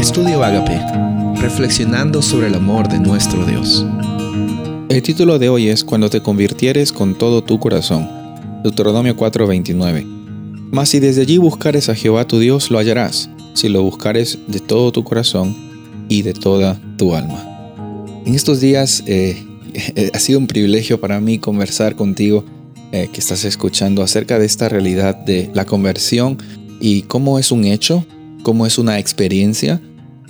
Estudio Agape, reflexionando sobre el amor de nuestro Dios. El título de hoy es Cuando te convirtieres con todo tu corazón. Deuteronomio 4:29. Mas si desde allí buscares a Jehová tu Dios, lo hallarás, si lo buscares de todo tu corazón y de toda tu alma. En estos días eh, ha sido un privilegio para mí conversar contigo eh, que estás escuchando acerca de esta realidad de la conversión y cómo es un hecho, cómo es una experiencia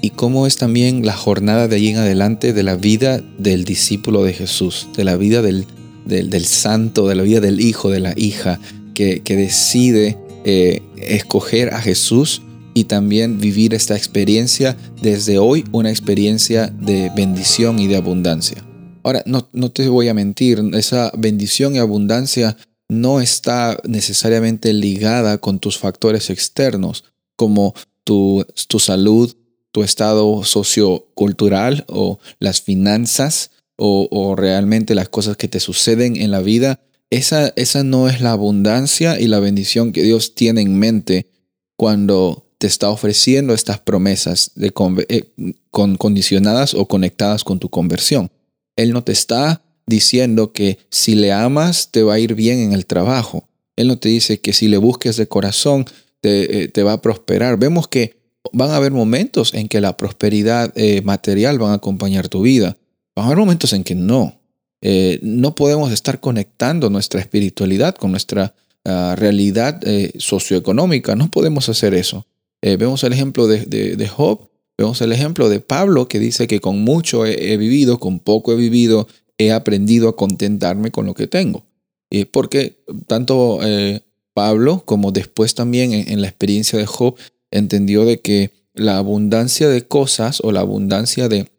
y cómo es también la jornada de allí en adelante de la vida del discípulo de Jesús, de la vida del, del, santo, de la vida del hijo, de la hija, que, decide eh, escoger a Jesús y también vivir esta experiencia desde hoy, una experiencia de bendición y de abundancia. Ahora, no, no te voy a mentir, esa bendición y abundancia no está necesariamente ligada con tus factores externos, como tu, tu salud, tu estado sociocultural o las finanzas o, realmente las cosas que te suceden en la vida. Esa, esa no es la abundancia y la bendición que Dios tiene en mente cuando te está ofreciendo estas promesas de, eh, con, condicionadas o conectadas con tu conversión. Él no te está diciendo que si le amas te va a ir bien en el trabajo. Él no te dice que si le busques de corazón te, eh, va a prosperar. Vemos que van a haber momentos en que la prosperidad eh, material va a acompañar tu vida. Van a haber momentos en que no. Eh, no podemos estar conectando nuestra espiritualidad con nuestra ah, realidad socioeconómica. No podemos hacer eso. vemos el ejemplo de, de, Job. Vemos el ejemplo de Pablo que dice que con mucho he vivido, con poco he vivido, he aprendido a contentarme con lo que tengo. y porque tanto eh, Pablo como después también en, la experiencia de Job entendió de que la abundancia de cosas o la abundancia de,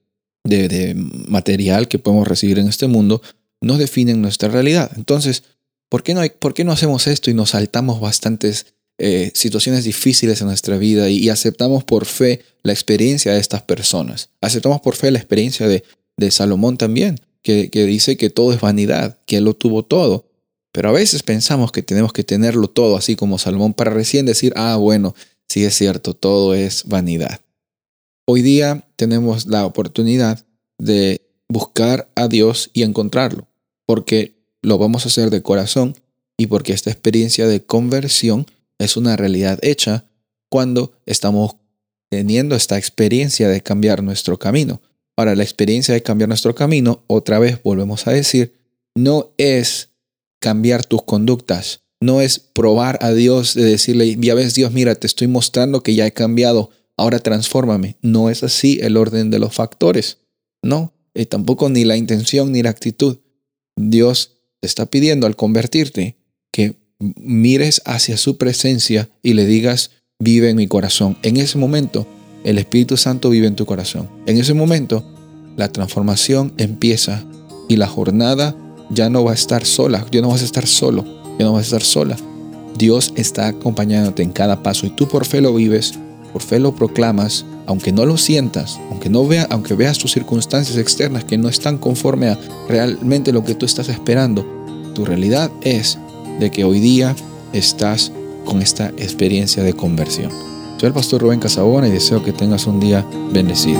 de, material que podemos recibir en este mundo no definen nuestra realidad. Entonces, ¿por qué no, por qué no hacemos esto y nos saltamos bastantes eh, situaciones difíciles en nuestra vida y, aceptamos por fe la experiencia de estas personas? Aceptamos por fe la experiencia de, de Salomón también que, dice que todo es vanidad, que Él lo tuvo todo. Pero a veces pensamos que tenemos que tenerlo todo, así como Salomón, para recién decir, ah, bueno, sí es cierto, todo es vanidad. Hoy día tenemos la oportunidad de buscar a Dios y encontrarlo, porque lo vamos a hacer de corazón y porque esta experiencia de conversión es una realidad hecha cuando estamos teniendo esta experiencia de cambiar nuestro camino. Ahora, la experiencia de cambiar nuestro camino, otra vez volvemos a decir, no es cambiar tus conductas, no es probar a Dios de decirle, ya ves Dios, mira, te estoy mostrando que ya he cambiado, ahora transfórmame. No es así el orden de los factores, no, y tampoco ni la intención ni la actitud. Dios te está pidiendo al convertirte que mires hacia su presencia y le digas, vive en mi corazón. En ese momento, el Espíritu Santo vive en tu corazón. En ese momento, la transformación empieza y la jornada ya no va a estar sola, ya no vas a estar solo, ya no vas a estar sola. Dios está acompañándote en cada paso y tú por fe lo vives, por fe lo proclamas, aunque no lo sientas, aunque no vea, aunque veas tus circunstancias externas que no están conforme a realmente lo que tú estás esperando. Tu realidad es de que hoy día estás con esta experiencia de conversión. Soy el pastor Rubén Casabona y deseo que tengas un día bendecido.